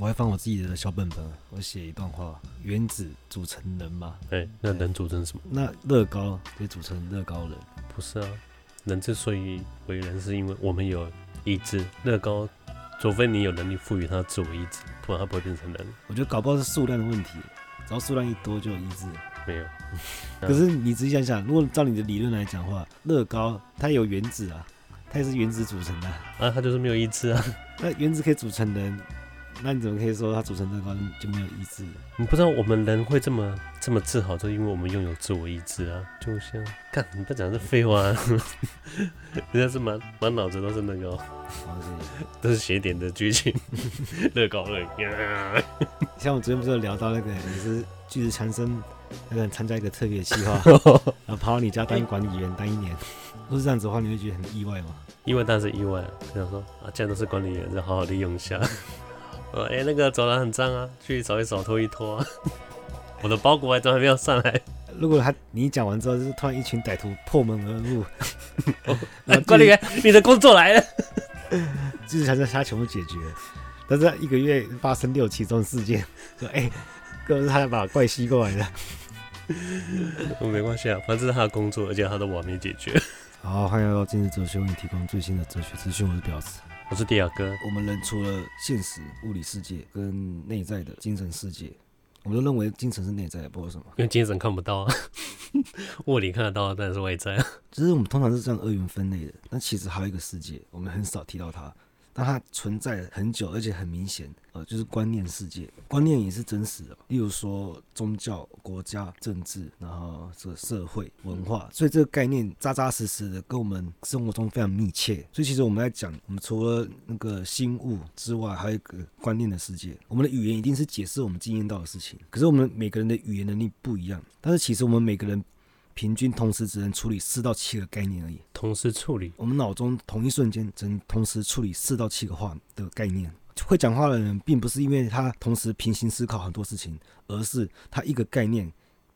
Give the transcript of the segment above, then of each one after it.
我还放我自己的小本本，我写一段话：原子组成人嘛。哎、欸，那人组成什么？那乐高可以组成乐高人？不是啊，人之所以为人，是因为我们有意志。乐高，除非你有能力赋予它自我意志，不然它不会变成人。我觉得搞不好是数量的问题，只要数量一多就有意志。没有。可是你仔细想想，如果照你的理论来讲的话，乐高它有原子啊，它也是原子组成的啊，它就是没有意志啊。那原子可以组成人。那你怎么可以说他组成乐高就没有意志？你不知道我们人会这么这么自豪，就因为我们拥有自我意志啊！就像，干，你不讲这废话，人家是满满脑子都是那个、喔，都是写点的剧情，乐高乐。像我昨天不是有聊到那个，你是巨石强森那个人参加一个特别计划，然后跑到你家当管理员当一年，不是这样子的话，你会觉得很意外吗？意外当然是意外，这样说啊，既然都是管理员，就好好利用一下。哎、欸，那个走廊很脏啊，去扫一扫，拖一拖、啊。我的包裹还都还没有上来。如果他你讲完之后，就是突然一群歹徒破门而入，哦管理员，你的工作来了，就是才是他全部解决。但是一个月发生六起这种事件，说哎，哥、欸、是他要把怪吸过来的。我没关系啊，反正是他的工作，而且他的我还没解决。好，欢迎来到今日哲学，为你提供最新的哲学资讯。我是表子。我是迪亚哥。我们人除了现实物理世界跟内在的精神世界，我们都认为精神是内在的，不知道为什么？因为精神看不到啊，物理看得到，但是外在啊。只是我们通常是这样二元分类的，但其实还有一个世界，我们很少提到它。但它存在很久，而且很明显，呃，就是观念世界，观念也是真实的。例如说宗教、国家、政治，然后这个社会文化，所以这个概念扎扎实实的跟我们生活中非常密切。所以其实我们在讲，我们除了那个心物之外，还有一个观念的世界。我们的语言一定是解释我们经验到的事情，可是我们每个人的语言能力不一样。但是其实我们每个人。平均同时只能处理四到七个概念而已。同时处理，我们脑中同一瞬间只能同时处理四到七个话的概念。会讲话的人，并不是因为他同时平行思考很多事情，而是他一个概念，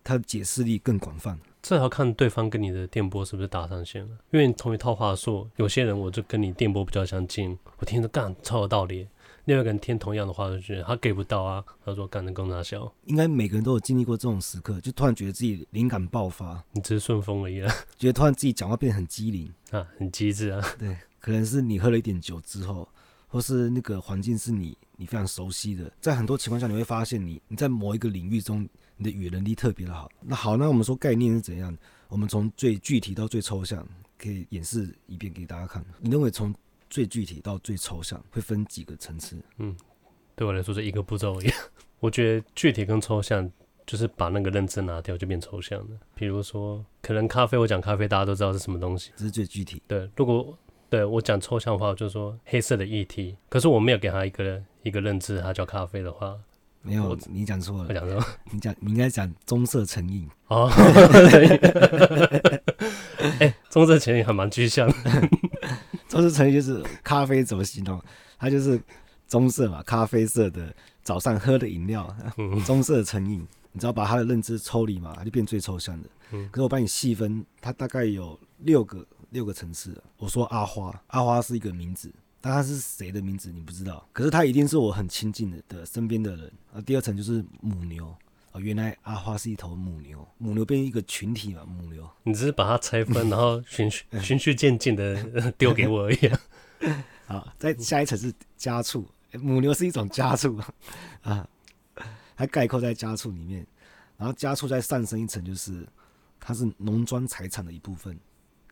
他的解释力更广泛。这要看对方跟你的电波是不是搭上线了。因为同一套话术，有些人我就跟你电波比较相近，我听着干超有道理。另外一个人听同样的话，就觉得他给不到啊。他说：“干的更大小。”应该每个人都有经历过这种时刻，就突然觉得自己灵感爆发。你只是顺风而已啊。觉得突然自己讲话变得很机灵啊，很机智啊。对，可能是你喝了一点酒之后，或是那个环境是你你非常熟悉的。在很多情况下，你会发现你你在某一个领域中，你的语言能力特别的好。那好，那我们说概念是怎样？我们从最具体到最抽象，可以演示一遍给大家看。你认为从最具体到最抽象会分几个层次？嗯。对我来说是一个步骤一样，我觉得具体跟抽象就是把那个认知拿掉就变抽象了。比如说，可能咖啡，我讲咖啡，大家都知道是什么东西，这是最具体。对，如果对我讲抽象的话，就是说黑色的液体，可是我没有给他一个一个认知，它叫咖啡的话，没有，你讲错了，我讲错了，你讲你应该讲棕色成瘾哦。哎，棕色成瘾还蛮具象的，棕色成瘾就是咖啡怎么形容？它就是。棕色嘛，咖啡色的早上喝的饮料，棕色成瘾。你只要把它的认知抽离嘛，它就变最抽象的。可是我帮你细分，它大概有六个六个层次。我说阿花，阿花是一个名字，但它是谁的名字你不知道。可是它一定是我很亲近的的身边的人。啊，第二层就是母牛哦，原来阿花是一头母牛，母牛变一个群体嘛，母牛。你只是把它拆分，然后循序循序渐进的 丢给我而已。好，再下一层是家畜。母牛是一种家畜啊，它概括在家畜里面，然后家畜再上升一层，就是它是农庄财产的一部分，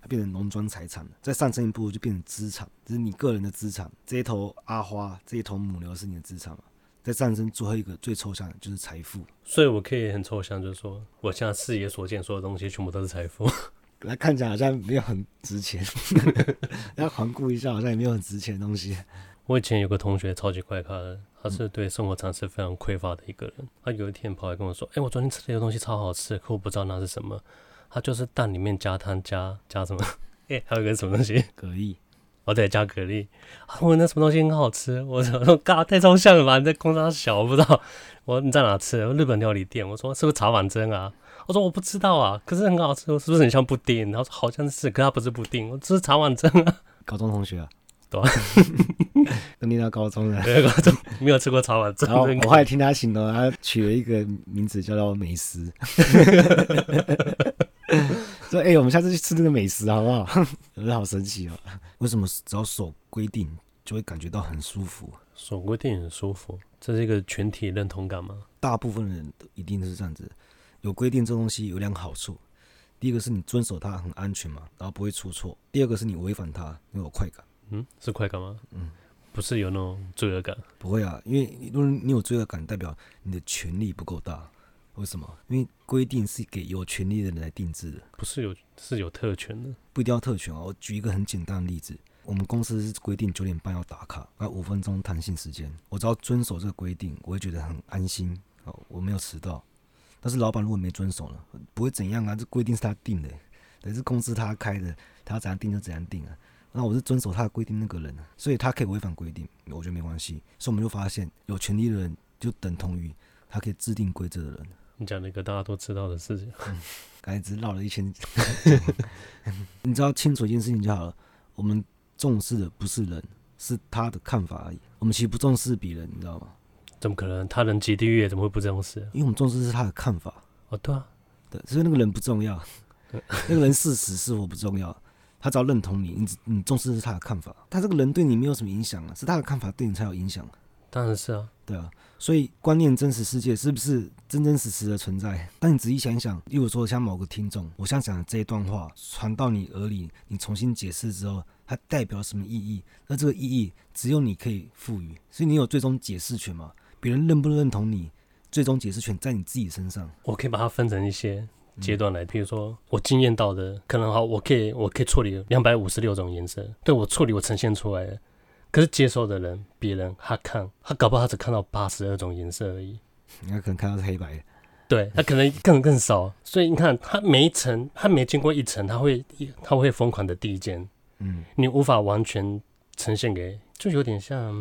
它变成农庄财产，再上升一步就变成资产，这是你个人的资产。这一头阿花，这一头母牛是你的资产嘛？再上升最后一个最抽象的就是财富。所以我可以很抽象，就是说，我现在视野所见，所有东西全部都是财富。来看起来好像没有很值钱，要环顾一下，好像也没有很值钱的东西。我以前有个同学超级怪咖的，他是对生活常识非常匮乏的一个人。他有一天跑来跟我说：“哎、欸，我昨天吃了一个东西超好吃，可我不知道那是什么。他就是蛋里面加汤加加什么？哎、欸，还有一个什么东西？蛤蜊。哦，对，加蛤蜊。我那什么东西很好吃？我说：嘎，太抽象了吧？你在工厂小，我不知道。我说你在哪吃？日本料理店。我说是不是茶碗蒸啊？我说我不知道啊，可是很好吃，我是不是很像布丁？然后说好像是，可是它不是布丁，我这是茶碗蒸啊。高中同学啊。对 念到高中了，高中没有吃过茶碗蒸。然后我后来听他形容，他取了一个名字叫做美食。说哎、欸，我们下次去吃那个美食好不好？我觉得好神奇哦。为什么只要守规定就会感觉到很舒服？守规定很舒服，这是一个群体认同感吗？大部分人都一定是这样子。有规定这东西有两个好处，第一个是你遵守它很安全嘛，然后不会出错；第二个是你违反它你有快感。嗯，是快感吗？嗯，不是有那种罪恶感？不会啊，因为如果你有罪恶感，代表你的权力不够大。为什么？因为规定是给有权利的人来定制的，不是有是有特权的，不一定要特权哦。我举一个很简单的例子，我们公司是规定九点半要打卡，那五分钟弹性时间，我只要遵守这个规定，我会觉得很安心哦，我没有迟到。但是老板如果没遵守呢，不会怎样啊？这规定是他定的，等是公司他开的，他要怎样定就怎样定啊。那我是遵守他的规定那个人，所以他可以违反规定，我觉得没关系。所以我们就发现，有权利的人就等同于他可以制定规则的人。你讲了一个大家都知道的事情，刚才只绕了一圈。你知道清楚一件事情就好了。我们重视的不是人，是他的看法而已。我们其实不重视别人，你知道吗？怎么可能？他人即地狱，怎么会不重视？因为我们重视是他的看法。哦，对啊，对，所以那个人不重要，那个人是死是活不重要，他只要认同你，你你重视的是他的看法。他这个人对你没有什么影响啊，是他的看法对你才有影响。当然是啊，对啊。所以，观念真实世界是不是真真实实的存在？当你仔细想一想，例如说像某个听众，我想讲的这一段话传到你耳里，你重新解释之后，它代表什么意义？那这个意义只有你可以赋予，所以你有最终解释权嘛？别人认不认同你，最终解释权在你自己身上。我可以把它分成一些阶段来，比如说我经验到的，可能好，我可以我可以处理两百五十六种颜色，对，我处理我呈现出来的。可是接受的人，别人他看他搞不好他只看到八十二种颜色而已，他可能看到是黑白的，对他可能 更更少。所以你看，他每一层，他没经过一层，他会他会疯狂的递减，嗯，你无法完全呈现给，就有点像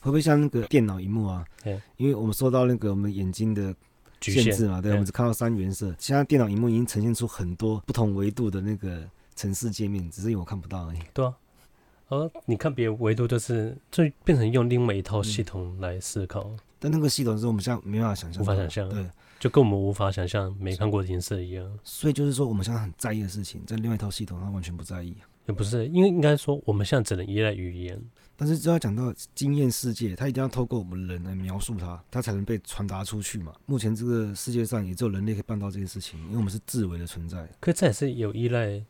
会不会像那个电脑荧幕啊？对，因为我们受到那个我们眼睛的限制嘛，对，我们只看到三原色。现在电脑荧幕已经呈现出很多不同维度的那个城市界面，只是因为我看不到而已。对啊。而你看别人维度就是，就变成用另外一套系统来思考，嗯、但那个系统是我们现在没办法想象，无法想象，对，就跟我们无法想象没看过的颜色一样。所以就是说，我们现在很在意的事情，在另外一套系统，它完全不在意。也不是，因为应该说，我们现在只能依赖语言。但是只要讲到经验世界，它一定要透过我们人来描述它，它才能被传达出去嘛。目前这个世界上也只有人类可以办到这件事情，因为我们是自为的存在。可这也是有依赖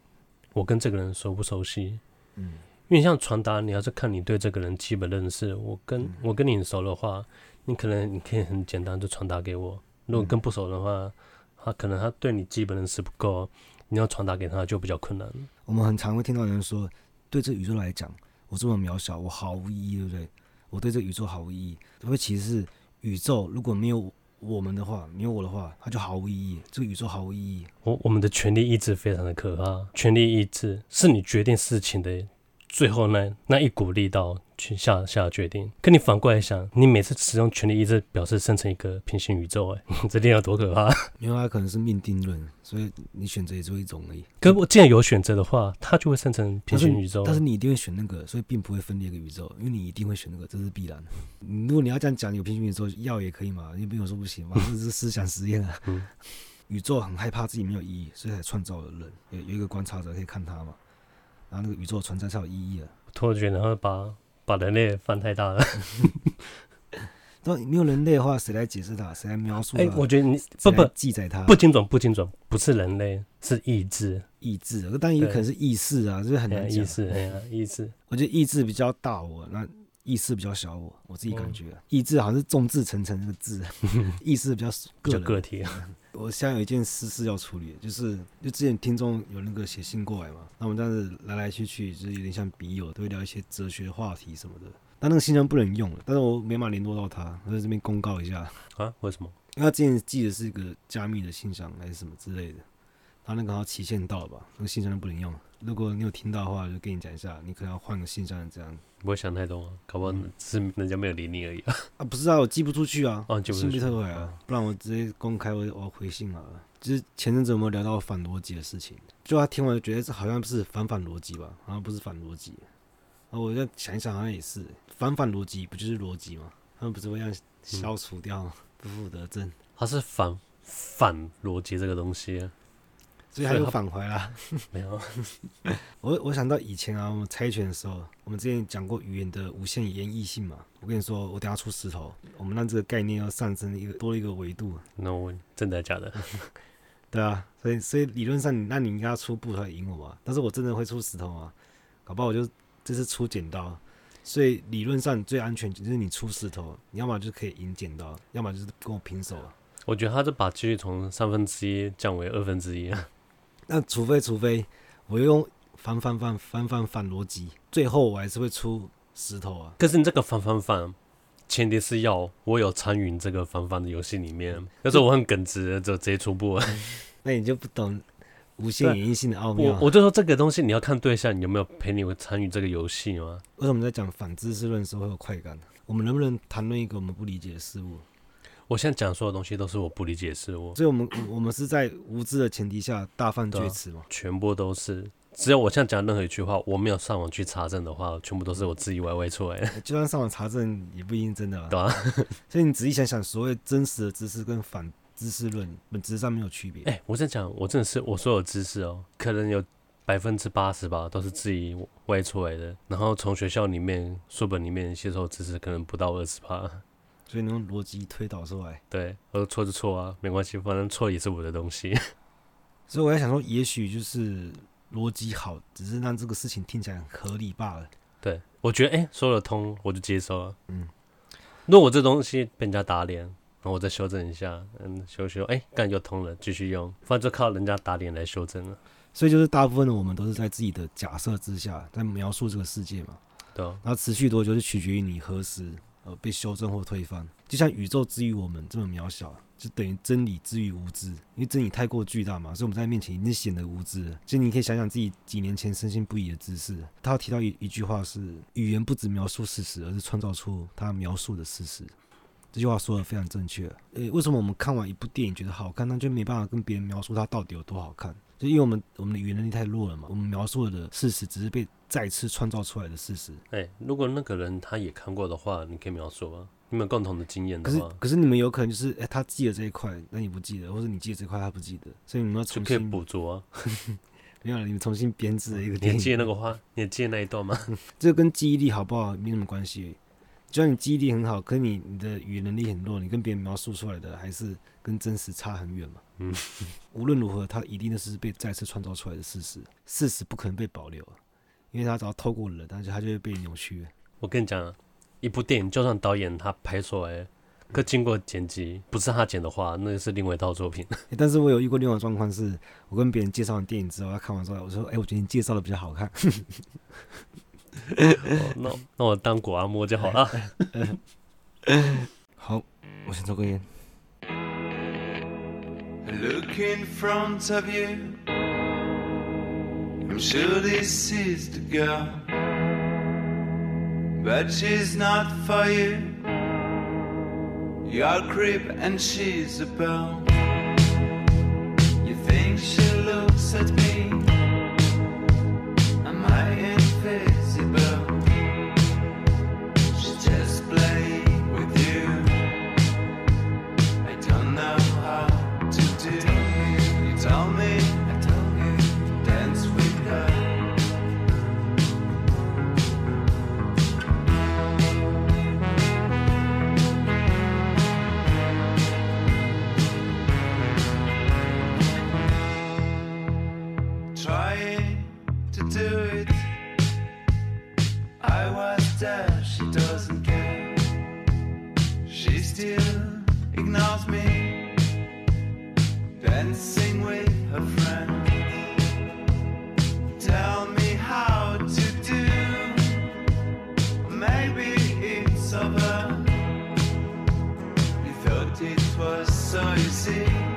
我跟这个人熟不熟悉，嗯。因为像传达，你要是看你对这个人基本认识。我跟我跟你很熟的话，你可能你可以很简单就传达给我。如果跟不熟的话，他可能他对你基本认识不够，你要传达给他就比较困难。我们很常会听到有人说，对这宇宙来讲，我这么渺小，我毫无意义，对不对？我对这宇宙毫无意义。因为其实是宇宙如果没有我们的话，没有我的话，它就毫无意义。这个宇宙毫无意义。我我们的权力意志非常的可怕，权力意志是你决定事情的。最后那那一股力道去下下决定，可你反过来想，你每次使用权力意志表示生成一个平行宇宙，哎，这点有多可怕？因为它可能是命定论，所以你选择也只有一种而已。可我既然有选择的话，它就会生成平行宇宙。但是你一定会选那个，所以并不会分裂一个宇宙，因为你一定会选那个，这是必然的。如果你要这样讲，有平行宇宙要也可以嘛？你没有说不行嘛？这是思想实验啊。嗯、宇宙很害怕自己没有意义，所以才创造了人。有有一个观察者可以看他嘛？然后那个宇宙存在才有意义了。突然觉得，然后把把人类放太大了。那没有人类的话，谁来解释它？谁来描述它？哎、欸，我觉得你不不记载它，不精准，不精准，不是人类，是意志，意志。但也可能是意识啊，就是很难讲。意识，哎呀，意识。我觉得意志比较大我，那意识比较小我。我自己感觉，意志好像是众志成城那个志，意识比较个个体。我现在有一件私事要处理，就是就之前听众有那个写信过来嘛，那我们这样子来来去去就是有点像笔友，都会聊一些哲学话题什么的。但那个信箱不能用了，但是我没办法联络到他，我在这边公告一下啊？为什么？因为他之前寄的是一个加密的信箱还是什么之类的，他那个好像期限到了吧？那个信箱就不能用了。如果你有听到的话，就跟你讲一下，你可能要换个信箱这样。不会想太多啊，搞不好是人家没有理你而已啊。啊，不是啊，我寄不出去啊，哦，寄不出去，信被退回啊，不然我直接公开我我回信了。就是前阵子有没有聊到反逻辑的事情？就他听完就觉得这好像不是反反逻辑吧？好像不是反逻辑。啊，我在想一想，好像也是反反逻辑，不就是逻辑吗？他们不是会让消除掉不负责正？他是反反逻辑这个东西，所以他又返回了。没有，我我想到以前啊，我们猜拳的时候，我们之前讲过语言的无限延绎性嘛。我跟你说，我等下出石头，我们让这个概念要上升一个多了一个维度。No，真的假的？对啊，所以所以理论上，那你应该要出布才赢我嘛。但是我真的会出石头吗？搞不好我就这次出剪刀。所以理论上最安全就是你出石头，你要么就是可以赢剪刀，要么就是跟我平手。我觉得他这把几率从三分之一降为二分之一。那除非除非我用反反反反反反逻辑，最后我还是会出石头啊。可是你这个反反反，前提是要我有参与这个反反的游戏里面。要是我很耿直，就直接出布。那你就不懂无限演绎性的奥妙。我我就说这个东西你要看对象，你有没有陪你参与这个游戏吗？为什么在讲反知识论的时候会有快感？我们能不能谈论一个我们不理解的事物？我现在讲所有东西都是我不理解的事物，所以我们我们是在无知的前提下大放厥词吗？全部都是。只要我现在讲任何一句话，我没有上网去查证的话，全部都是我自己歪歪出来的。就算上网查证，也不一定真的吧。对啊。所以你仔细想想，所谓真实的知识跟反知识论本质上没有区别。哎、欸，我在讲，我真的是我所有知识哦，可能有百分之八十吧，都是自己歪出来的。然后从学校里面书本里面吸收知识，可能不到二十趴。所以你用逻辑推导出来。对，我说错就错啊，没关系，反正错也是我的东西。所以我在想说，也许就是。逻辑好，只是让这个事情听起来很合理罢了。对，我觉得哎、欸，说得通，我就接受了。嗯，如果我这东西被人家打脸，然后我再修正一下，嗯，修修，哎、欸，干就通了，继续用，反正就靠人家打脸来修正了。所以就是大部分的我们都是在自己的假设之下，在描述这个世界嘛。对、啊。然后持续多久，是取决于你何时呃被修正或推翻。就像宇宙之于我们这么渺小。就等于真理之于无知，因为真理太过巨大嘛，所以我们在面前已经显得无知了。其实你可以想想自己几年前深信不疑的知识。他提到一一句话是：语言不只描述事实，而是创造出他描述的事实。这句话说的非常正确。诶，为什么我们看完一部电影觉得好看，但就没办法跟别人描述它到底有多好看？就因为我们我们的语言能力太弱了嘛。我们描述的事实只是被再次创造出来的事实。哎，如果那个人他也看过的话，你可以描述吗？你们有共同的经验的话，可是可是你们有可能就是，哎、欸，他记得这一块，那你不记得，或者你记得这块，他不记得，所以你们要重新就可以补足啊。没有了，你们重新编制了一个。你记得那个话，你记得那一段吗？这个跟记忆力好不好没什么关系。就算你记忆力很好，可是你你的语言能力很弱，你跟别人描述出来的还是跟真实差很远嘛。嗯。无论如何，它一定是被再次创造出来的事实，事实不可能被保留，因为它只要透过了，但是它就会被扭曲。我跟你讲啊。一部电影，就算导演他拍出来，可经过剪辑，不是他剪的话，那是另外一套作品。欸、但是我有遇过另外状况，是我跟别人介绍完电影之后，他看完之后，我说：“哎、欸，我觉得你介绍的比较好看。哦”那那我当果阿莫就好了。好，我先抽根烟。Look in front of you. I'm sure this is the girl. But she's not for you. You're a creep and she's a belle. You think she looks at me? trying to do it. I was there, she doesn't care. She still ignores me, dancing with her friends. Tell me how to do. Maybe it's over. You thought it was so easy.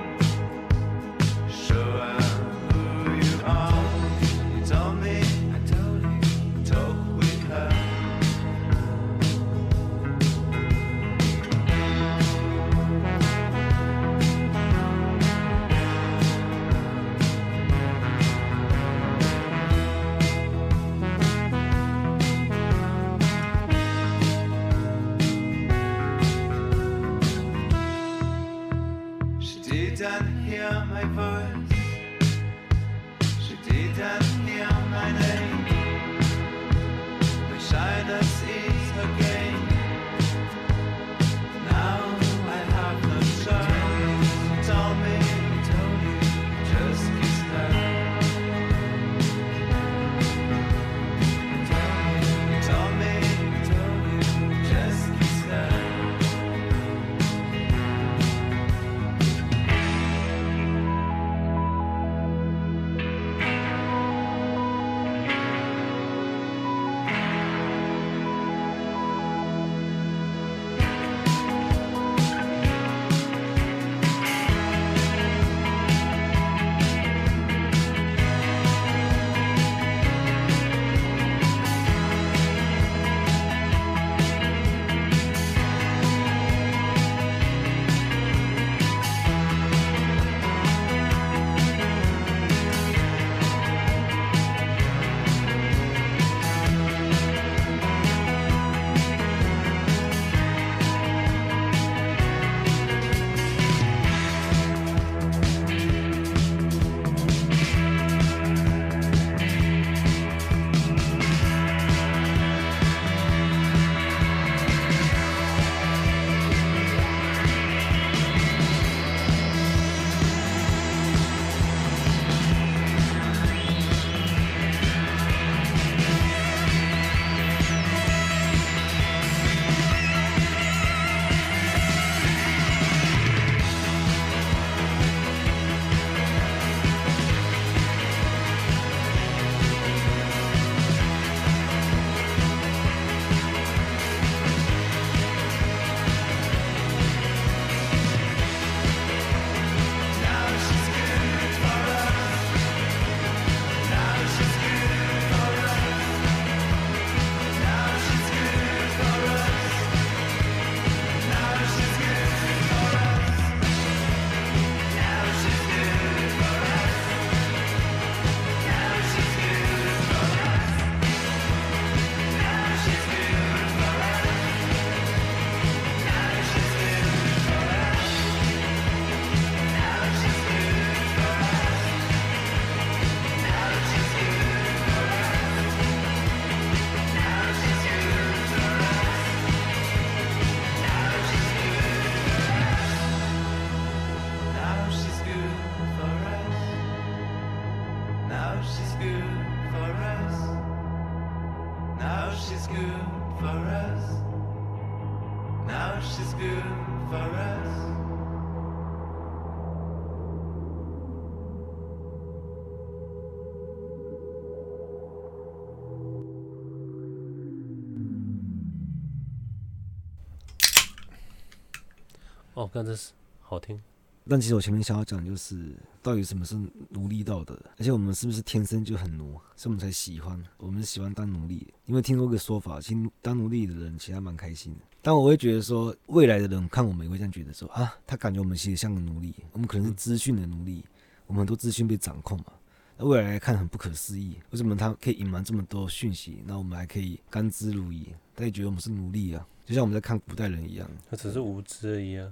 my voice. 哦，刚才是好听，但其实我前面想要讲就是，到底什么是奴隶道德，而且我们是不是天生就很奴，所以我们才喜欢，我们喜欢当奴隶。因为听过一个说法，其实当奴隶的人其实还蛮开心的。但我会觉得说，未来的人看我们也会这样觉得说啊，他感觉我们其实像个奴隶，我们可能是资讯的奴隶，我们很多资讯被掌控嘛。那未来来看很不可思议，为什么他可以隐瞒这么多讯息，那我们还可以甘之如饴？他也觉得我们是奴隶啊，就像我们在看古代人一样，他只是无知而已啊。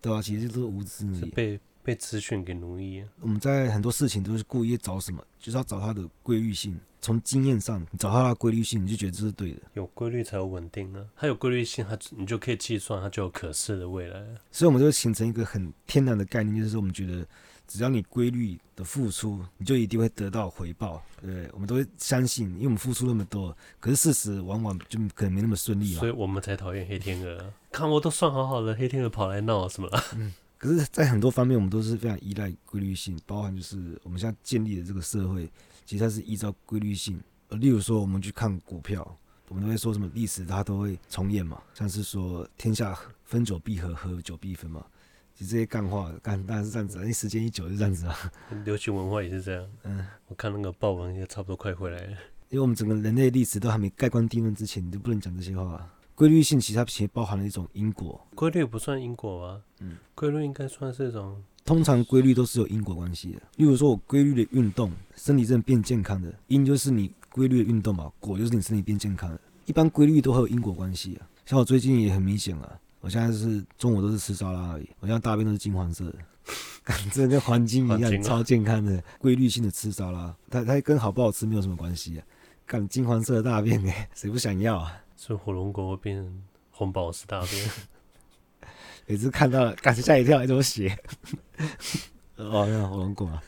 对啊，其实都是无知而已，被被资讯给奴役。我们在很多事情都是故意找什么，就是要找它的规律性。从经验上，你找它的规律性，你就觉得这是对的。有规律才有稳定啊，它有规律性，它你就可以计算，它就有可视的未来。所以，我们就会形成一个很天然的概念，就是，我们觉得只要你规律的付出，你就一定会得到回报。对，我们都会相信，因为我们付出那么多，可是事实往往就可能没那么顺利。所以我们才讨厌黑天鹅。看我都算好好的，黑天鹅跑来闹什么了？嗯，可是，在很多方面，我们都是非常依赖规律性，包含就是我们现在建立的这个社会，其实它是依照规律性。呃，例如说，我们去看股票，我们都会说什么历史它都会重演嘛，像是说天下分久必合，合久必分嘛。其实这些干话干当然是这样子，因为时间一久就这样子啊。流行文化也是这样。嗯，我看那个报文也差不多快回来了，因为我们整个人类历史都还没盖棺定论之前，你就不能讲这些话。规律性其实它其实包含了一种因果，规律不算因果吧？嗯，规律应该算是一种。通常规律都是有因果关系的。例如说，我规律的运动，身体真的变健康的，因就是你规律的运动嘛，果就是你身体变健康的。一般规律都会有因果关系啊。像我最近也很明显啊，我现在是中午都是吃沙拉而已，我现在大便都是金黄色的，这跟环境一样，超健康的规律性的吃沙拉，它它跟好不好吃没有什么关系啊。干金黄色的大便哎，谁不想要啊？吃火龙果变红宝石大便，每次看到了，感觉吓一跳，还怎么写？哦，那火龙果啊，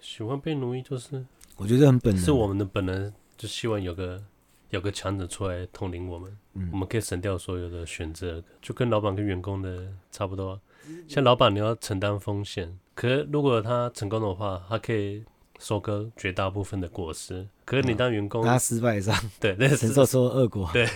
喜欢被奴役就是，我觉得很本能，是我们的本能，就希望有个有个强者出来统领我们，嗯，我们可以省掉所有的选择，就跟老板跟员工的差不多。像老板你要承担风险，可是如果他成功的话，他可以。收割绝大部分的果实，可是你当员工，他失败上，对，那承受所有恶果，对。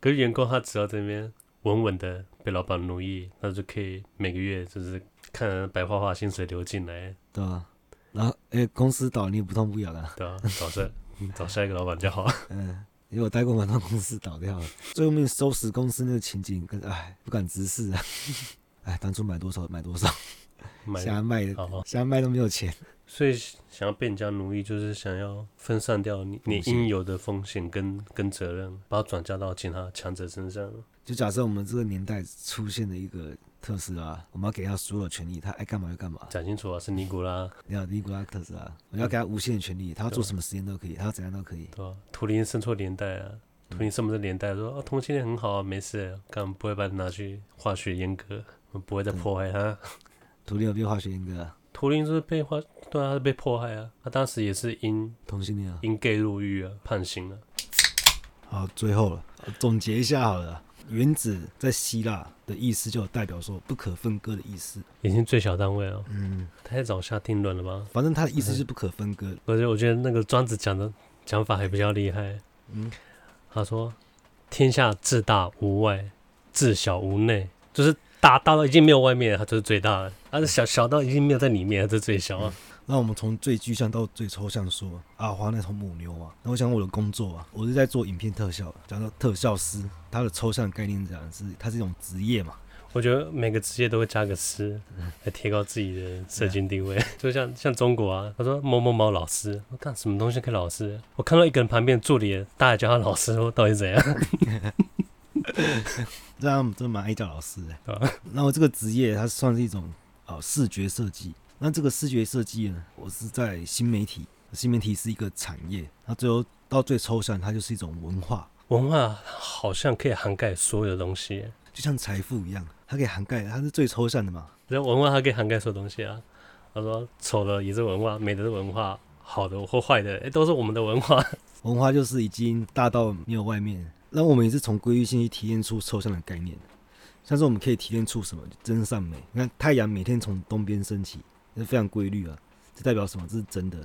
可是员工他只要这边稳稳的被老板奴役，那就可以每个月就是看白花花薪水流进来，对吧？然后，哎，公司倒你也不痛不痒的，对啊，找下找下一个老板就好。嗯，因为我待过蛮多公司倒掉了，最后面收拾公司那个情景，跟哎不敢直视啊，哎，当初买多少买多少。想要卖的，想要卖都没有钱，所以想要被人家奴役，就是想要分散掉你你应有的风险跟跟责任，把它转嫁到其他强者身上。就假设我们这个年代出现了一个特斯拉，我们要给他所有权利，他爱干嘛就干嘛。讲清楚啊，是尼古拉，你好，尼古拉特斯拉，我要给他无限的权利，他要做什么实验都可以，他要怎样都可以。对啊，图灵生错年代啊，图灵什么的年代说啊，同性恋很好啊，没事，干嘛不会把它拿去化学阉割，我们不会再破坏它。图灵有被化学阉割啊？图灵是被化，对啊，他是被迫害啊。他当时也是因同性恋啊，因 gay 入狱啊，判刑了。好，最后了，总结一下好了。原子在希腊的意思就代表说不可分割的意思，已经最小单位了。嗯，太早下定论了吧？反正他的意思是不可分割。而且我觉得那个庄子讲的讲法还比较厉害。嗯，他说：“天下至大无外，至小无内。”就是。大大到已经没有外面，它就是最大的；而是小小到已经没有在里面，它就是最小啊。那我们从最具象到最抽象说，阿华那头母牛啊。那我想我的工作啊，我是在做影片特效，讲到特效师，它的抽象概念讲的是，它是一种职业嘛。我觉得每个职业都会加个师，来提高自己的社群地位。就像像中国啊，他说某某某老师，我干什么东西可以老师？我看到一个人旁边助理，大家叫他老师，我到底怎样？这样真的蛮爱叫老师的。啊，那我这个职业它算是一种啊视觉设计。那这个视觉设计呢，我是在新媒体，新媒体是一个产业。那最后到最抽象，它就是一种文化。文化好像可以涵盖所有的东西，就像财富一样，它可以涵盖，它是最抽象的嘛。那文化它可以涵盖所有东西啊。他说丑的也是文化，美的是文化，好的或坏的，哎，都是我们的文化。文化就是已经大到没有外面。那我们也是从规律性去提炼出抽象的概念，像是我们可以提炼出什么真善美。你看太阳每天从东边升起，是非常规律啊，这代表什么？这是真的。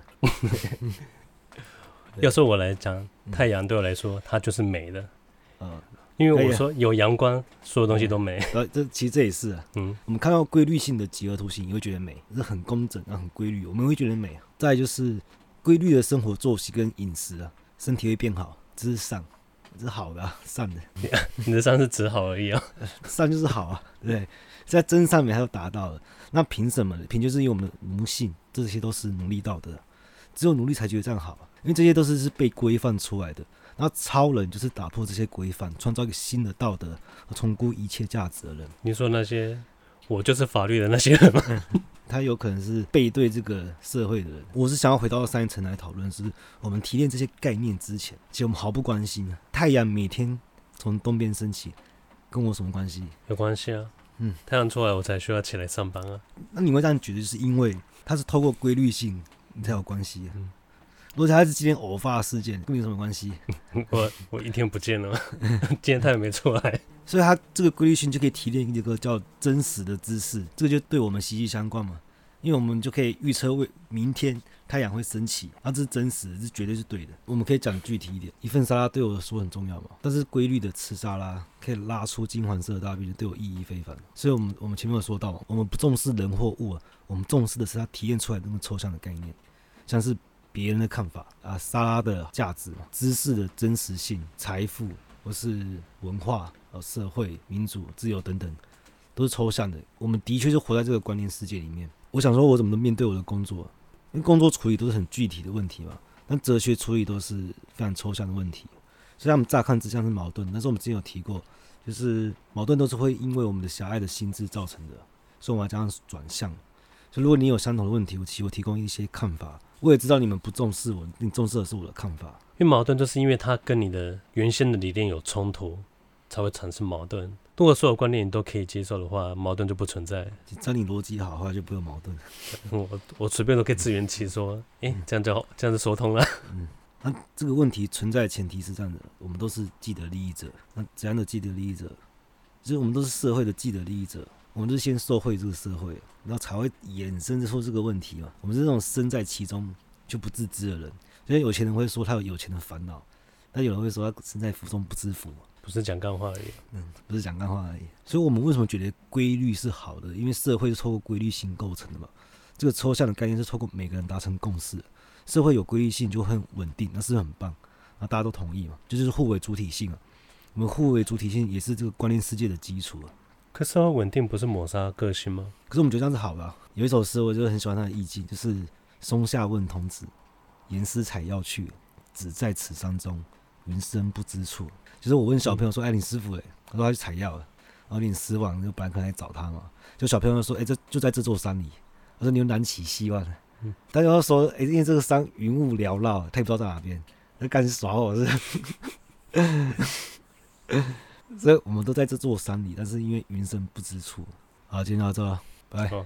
要是我来讲，太阳对我来说，它就是美的。嗯，因为我说有阳光，所有东西都美。呃，这其实这也是啊。嗯，我们看到规律性的几何图形，你会觉得美，是很工整啊，很规律，我们会觉得美。再就是规律的生活作息跟饮食啊，身体会变好，这是善。是好的、啊，善的。你 的善是只好而已啊，善就是好啊，对，在真善美它都达到了。那凭什么呢？凭就是因为我们的奴性，这些都是奴隶道德，只有奴隶才觉得这样好，因为这些都是是被规范出来的。然后超人就是打破这些规范，创造一个新的道德，重估一切价值的人。你说那些，我就是法律的那些人吗？他有可能是背对这个社会的人。我是想要回到上一层来讨论，是我们提炼这些概念之前，其实我们毫不关心啊。太阳每天从东边升起，跟我什么关系？有关系啊。嗯，太阳出来我才需要起来上班啊。那你会这样觉得，就是因为它是透过规律性，你才有关系啊。嗯。如果它是今天偶发事件，跟你有什么关系？我我一天不见了，今天太阳没出来。所以它这个规律性就可以提炼一个叫真实的知识，这个就对我们息息相关嘛。因为我们就可以预测为明天太阳会升起，啊，这是真实的，这绝对是对的。我们可以讲具体一点，一份沙拉对我说很重要嘛，但是规律的吃沙拉可以拉出金黄色的大便，对我意义非凡。所以我们我们前面有说到，我们不重视人或物啊，我们重视的是它提炼出来那么抽象的概念，像是别人的看法啊，沙拉的价值，知识的真实性，财富或是文化。社会、民主、自由等等，都是抽象的。我们的确是活在这个观念世界里面。我想说，我怎么能面对我的工作？因为工作处理都是很具体的问题嘛。但哲学处理都是非常抽象的问题。所以他们乍看之下是矛盾，但是我们之前有提过，就是矛盾都是会因为我们的狭隘的心智造成的，所以我们要这样转向。就如果你有相同的问题，我其实我提供一些看法。我也知道你们不重视我，你重视的是我的看法。因为矛盾就是因为它跟你的原先的理念有冲突，才会产生矛盾。如果所有观念你都可以接受的话，矛盾就不存在。只要你逻辑好的话，就不会有矛盾。我我随便都可以自圆其说，哎、嗯欸，这样就好，这样就说通了。嗯，那这个问题存在的前提是这样的：我们都是既得利益者。那怎样的既得利益者？就是我们都是社会的既得利益者。我们就是先受惠这个社会，然后才会衍生出这个问题嘛。我们是那种身在其中就不自知的人。所以有钱人会说他有有钱的烦恼，但有人会说他身在福中不知福。不是讲干话而已，嗯，不是讲干话而已。所以，我们为什么觉得规律是好的？因为社会是透过规律性构成的嘛。这个抽象的概念是透过每个人达成共识。社会有规律性就很稳定，那是很棒，那大家都同意嘛，就是互为主体性啊。我们互为主体性也是这个观念世界的基础啊。可社会稳定不是抹杀个性吗？可是我们觉得这样子好吧？有一首诗，我就很喜欢它的意境，就是“松下问童子，言师采药去，只在此山中，云深不知处。”就是我问小朋友说：“哎，你师傅哎？”他说他去采药了，然后你失望，就本来可能来找他嘛。就小朋友说：“哎，这就在这座山里。”他说：“你有燃起希望。”嗯，大家说：“哎，因为这个山云雾缭绕，他也不知道在哪边，他干耍我是。” 所以我们都在这座山里，但是因为云深不知处。好，今天到这，拜。